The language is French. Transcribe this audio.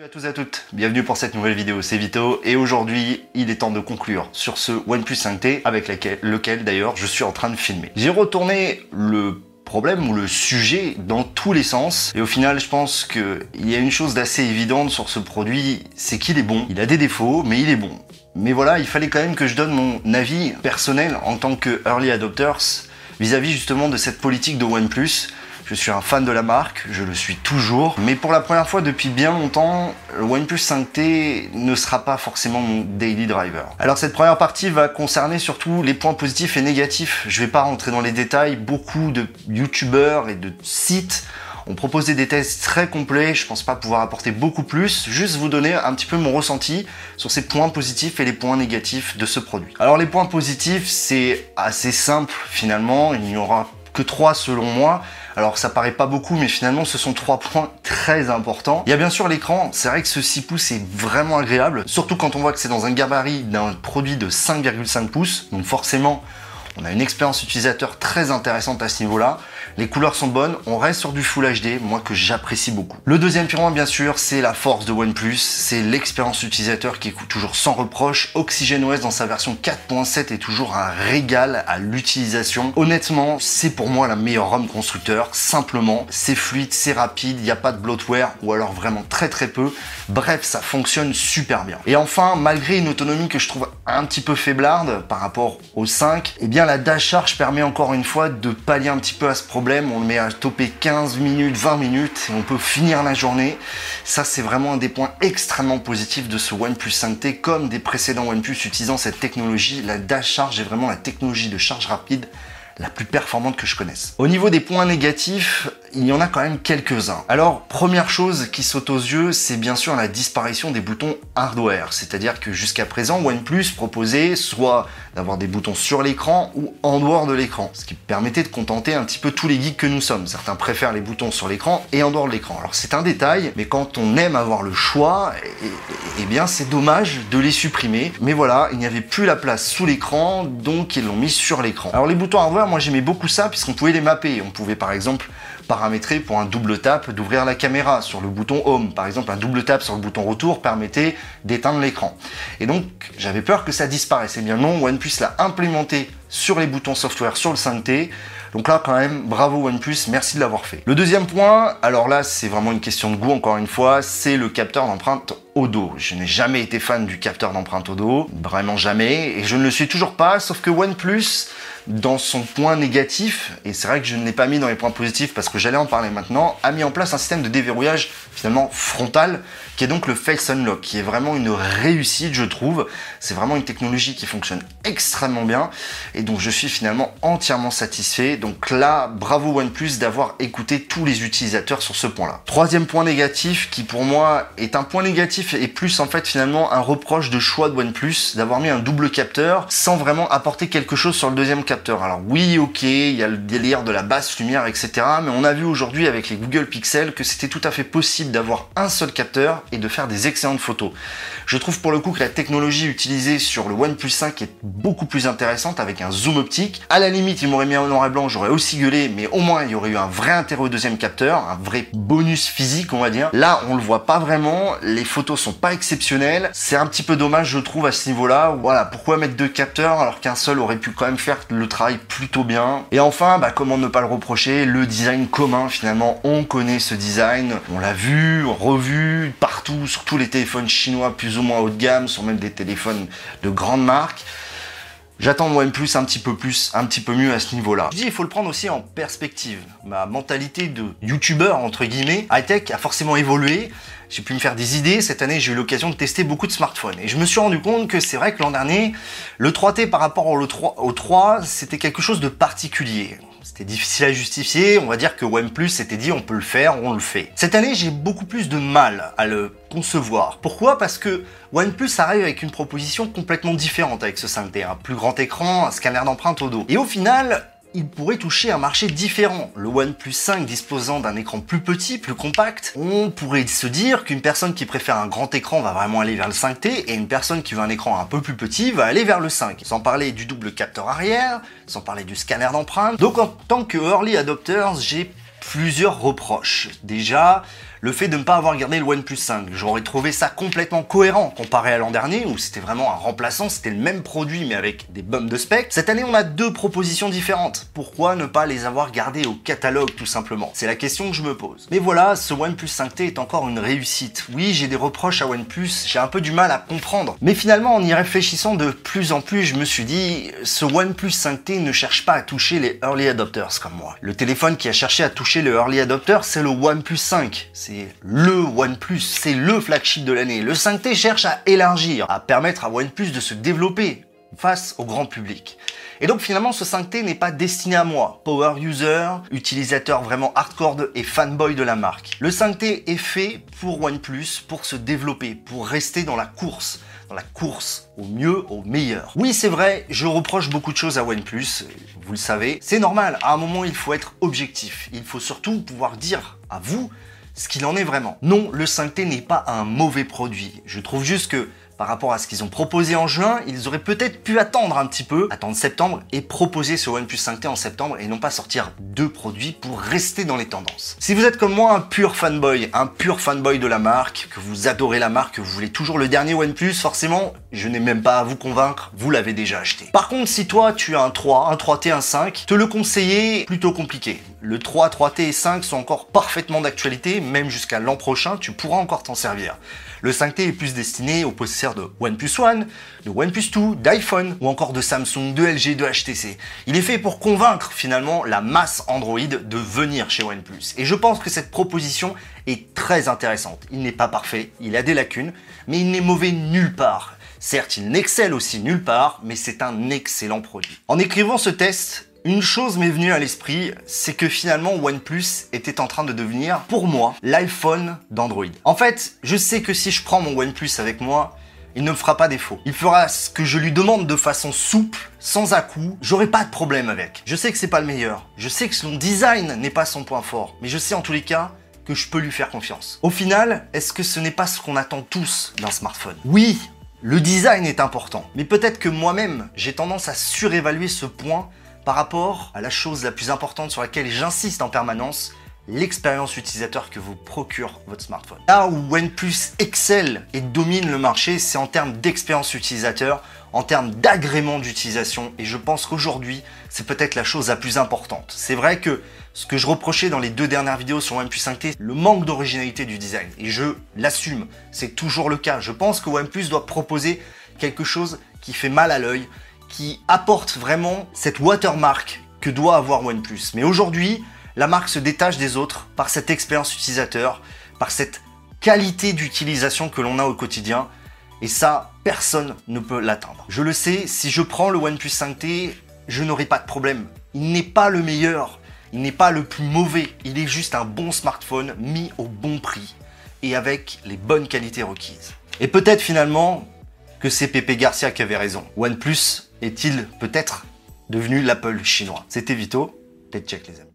Salut à tous et à toutes, bienvenue pour cette nouvelle vidéo, c'est Vito et aujourd'hui il est temps de conclure sur ce OnePlus 5T avec lequel d'ailleurs je suis en train de filmer. J'ai retourné le problème ou le sujet dans tous les sens et au final je pense qu'il y a une chose d'assez évidente sur ce produit, c'est qu'il est bon. Il a des défauts mais il est bon. Mais voilà, il fallait quand même que je donne mon avis personnel en tant que early adopters vis-à-vis -vis justement de cette politique de OnePlus je suis un fan de la marque, je le suis toujours, mais pour la première fois depuis bien longtemps, le OnePlus 5T ne sera pas forcément mon daily driver. Alors cette première partie va concerner surtout les points positifs et négatifs. Je vais pas rentrer dans les détails, beaucoup de youtubeurs et de sites ont proposé des tests très complets, je pense pas pouvoir apporter beaucoup plus, juste vous donner un petit peu mon ressenti sur ces points positifs et les points négatifs de ce produit. Alors les points positifs, c'est assez simple finalement, il n'y aura que trois selon moi. Alors ça paraît pas beaucoup, mais finalement ce sont trois points très importants. Il y a bien sûr l'écran, c'est vrai que ce 6 pouces est vraiment agréable, surtout quand on voit que c'est dans un gabarit d'un produit de 5,5 pouces, donc forcément on a une expérience utilisateur très intéressante à ce niveau-là. Les couleurs sont bonnes, on reste sur du Full HD, moi que j'apprécie beaucoup. Le deuxième point, bien sûr, c'est la force de OnePlus, c'est l'expérience utilisateur qui est toujours sans reproche. OxygenOS dans sa version 4.7 est toujours un régal à l'utilisation. Honnêtement, c'est pour moi la meilleure ROM constructeur. Simplement, c'est fluide, c'est rapide, il n'y a pas de bloatware ou alors vraiment très très peu. Bref, ça fonctionne super bien. Et enfin, malgré une autonomie que je trouve un petit peu faiblarde par rapport au 5, eh bien la dash charge permet encore une fois de pallier un petit peu à ce problème. On le met à topper 15 minutes, 20 minutes et on peut finir la journée. Ça, c'est vraiment un des points extrêmement positifs de ce OnePlus 5T comme des précédents OnePlus utilisant cette technologie. La dash charge est vraiment la technologie de charge rapide la plus performante que je connaisse. Au niveau des points négatifs, il y en a quand même quelques-uns. Alors, première chose qui saute aux yeux, c'est bien sûr la disparition des boutons hardware. C'est-à-dire que jusqu'à présent, OnePlus proposait soit d'avoir des boutons sur l'écran ou en dehors de l'écran, ce qui permettait de contenter un petit peu tous les geeks que nous sommes. Certains préfèrent les boutons sur l'écran et en dehors de l'écran. Alors c'est un détail, mais quand on aime avoir le choix, eh, eh bien c'est dommage de les supprimer. Mais voilà, il n'y avait plus la place sous l'écran, donc ils l'ont mis sur l'écran. Alors les boutons hardware, moi j'aimais beaucoup ça puisqu'on pouvait les mapper. On pouvait par exemple paramétrer pour un double tap d'ouvrir la caméra sur le bouton Home. Par exemple, un double tap sur le bouton Retour permettait d'éteindre l'écran. Et donc, j'avais peur que ça disparaisse. Et bien non, OnePlus l'a implémenté sur les boutons software sur le 5T. Donc là, quand même, bravo OnePlus, merci de l'avoir fait. Le deuxième point, alors là, c'est vraiment une question de goût, encore une fois, c'est le capteur d'empreinte au dos. Je n'ai jamais été fan du capteur d'empreinte au dos, vraiment jamais, et je ne le suis toujours pas, sauf que OnePlus dans son point négatif, et c'est vrai que je ne l'ai pas mis dans les points positifs parce que j'allais en parler maintenant, a mis en place un système de déverrouillage finalement frontal, qui est donc le Face Unlock, qui est vraiment une réussite je trouve. C'est vraiment une technologie qui fonctionne extrêmement bien, et donc je suis finalement entièrement satisfait. Donc là, bravo OnePlus d'avoir écouté tous les utilisateurs sur ce point-là. Troisième point négatif, qui pour moi est un point négatif et plus en fait finalement un reproche de choix de OnePlus, d'avoir mis un double capteur sans vraiment apporter quelque chose sur le deuxième capteur. Alors oui, ok, il y a le délire de la basse lumière, etc. Mais on a vu aujourd'hui avec les Google Pixel que c'était tout à fait possible d'avoir un seul capteur et de faire des excellentes photos. Je trouve pour le coup que la technologie utilisée sur le OnePlus 5 est beaucoup plus intéressante avec un zoom optique. À la limite, il m'aurait mis en noir et blanc, j'aurais aussi gueulé, mais au moins il y aurait eu un vrai intérêt au deuxième capteur, un vrai bonus physique, on va dire. Là, on le voit pas vraiment, les photos sont pas exceptionnelles. C'est un petit peu dommage, je trouve, à ce niveau-là. Voilà, pourquoi mettre deux capteurs alors qu'un seul aurait pu quand même faire le travail plutôt bien? Et enfin, bah, comment ne pas le reprocher, le design commun finalement, on connaît ce design, on l'a vu, revu partout, sur tous les téléphones chinois plus ou moins haut de gamme, sur même des téléphones de grande marque. J'attends OnePlus un petit peu plus, un petit peu mieux à ce niveau-là. Je dis, il faut le prendre aussi en perspective. Ma mentalité de youtubeur, entre guillemets, high-tech a forcément évolué. J'ai pu me faire des idées. Cette année, j'ai eu l'occasion de tester beaucoup de smartphones. Et je me suis rendu compte que c'est vrai que l'an dernier, le 3T par rapport au 3, au 3 c'était quelque chose de particulier. C'était difficile à justifier, on va dire que OnePlus s'était dit on peut le faire, on le fait. Cette année, j'ai beaucoup plus de mal à le concevoir. Pourquoi? Parce que OnePlus arrive avec une proposition complètement différente avec ce 5T, un plus grand écran, un scanner d'empreinte au dos. Et au final, il pourrait toucher un marché différent. Le OnePlus 5 disposant d'un écran plus petit, plus compact, on pourrait se dire qu'une personne qui préfère un grand écran va vraiment aller vers le 5T et une personne qui veut un écran un peu plus petit va aller vers le 5. Sans parler du double capteur arrière, sans parler du scanner d'empreinte. Donc en tant que early adopters, j'ai plusieurs reproches. Déjà, le fait de ne pas avoir gardé le OnePlus 5. J'aurais trouvé ça complètement cohérent comparé à l'an dernier où c'était vraiment un remplaçant, c'était le même produit mais avec des bums de spec. Cette année, on a deux propositions différentes. Pourquoi ne pas les avoir gardées au catalogue tout simplement? C'est la question que je me pose. Mais voilà, ce OnePlus 5T est encore une réussite. Oui, j'ai des reproches à OnePlus, j'ai un peu du mal à comprendre. Mais finalement, en y réfléchissant de plus en plus, je me suis dit, ce OnePlus 5T ne cherche pas à toucher les early adopters comme moi. Le téléphone qui a cherché à toucher le early adopter, c'est le OnePlus 5. C'est le OnePlus, c'est le flagship de l'année. Le 5T cherche à élargir, à permettre à OnePlus de se développer face au grand public. Et donc finalement ce 5T n'est pas destiné à moi, power user, utilisateur vraiment hardcore et fanboy de la marque. Le 5T est fait pour OnePlus, pour se développer, pour rester dans la course, dans la course au mieux, au meilleur. Oui c'est vrai, je reproche beaucoup de choses à OnePlus, vous le savez, c'est normal, à un moment il faut être objectif, il faut surtout pouvoir dire à vous ce qu'il en est vraiment. Non, le 5T n'est pas un mauvais produit. Je trouve juste que par rapport à ce qu'ils ont proposé en juin, ils auraient peut-être pu attendre un petit peu, attendre septembre et proposer ce OnePlus 5T en septembre et non pas sortir deux produits pour rester dans les tendances. Si vous êtes comme moi un pur fanboy, un pur fanboy de la marque, que vous adorez la marque, que vous voulez toujours le dernier OnePlus, forcément, je n'ai même pas à vous convaincre, vous l'avez déjà acheté. Par contre, si toi tu as un 3, un 3T, un 5, te le conseiller plutôt compliqué. Le 3, 3T et 5 sont encore parfaitement d'actualité, même jusqu'à l'an prochain, tu pourras encore t'en servir. Le 5T est plus destiné aux possesseurs de OnePlus One, de OnePlus 2, d'iPhone ou encore de Samsung, de LG, de HTC. Il est fait pour convaincre finalement la masse Android de venir chez OnePlus. Et je pense que cette proposition est très intéressante. Il n'est pas parfait, il a des lacunes, mais il n'est mauvais nulle part. Certes, il n'excelle aussi nulle part, mais c'est un excellent produit. En écrivant ce test, une chose m'est venue à l'esprit, c'est que finalement OnePlus était en train de devenir, pour moi, l'iPhone d'Android. En fait, je sais que si je prends mon OnePlus avec moi, il ne me fera pas défaut. Il fera ce que je lui demande de façon souple, sans à-coup. J'aurai pas de problème avec. Je sais que c'est pas le meilleur. Je sais que son design n'est pas son point fort. Mais je sais en tous les cas que je peux lui faire confiance. Au final, est-ce que ce n'est pas ce qu'on attend tous d'un smartphone? Oui, le design est important. Mais peut-être que moi-même, j'ai tendance à surévaluer ce point par rapport à la chose la plus importante sur laquelle j'insiste en permanence, l'expérience utilisateur que vous procure votre smartphone. Là où OnePlus excelle et domine le marché, c'est en termes d'expérience utilisateur, en termes d'agrément d'utilisation, et je pense qu'aujourd'hui, c'est peut-être la chose la plus importante. C'est vrai que ce que je reprochais dans les deux dernières vidéos sur OnePlus 5T, le manque d'originalité du design, et je l'assume, c'est toujours le cas. Je pense que OnePlus doit proposer quelque chose qui fait mal à l'œil, qui apporte vraiment cette watermark que doit avoir OnePlus. Mais aujourd'hui, la marque se détache des autres par cette expérience utilisateur, par cette qualité d'utilisation que l'on a au quotidien. Et ça, personne ne peut l'atteindre. Je le sais, si je prends le OnePlus 5T, je n'aurai pas de problème. Il n'est pas le meilleur, il n'est pas le plus mauvais, il est juste un bon smartphone mis au bon prix et avec les bonnes qualités requises. Et peut-être finalement que c'est Pepe Garcia qui avait raison. OnePlus est-il peut-être devenu l'Apple chinois? C'était Vito, peut check les amis.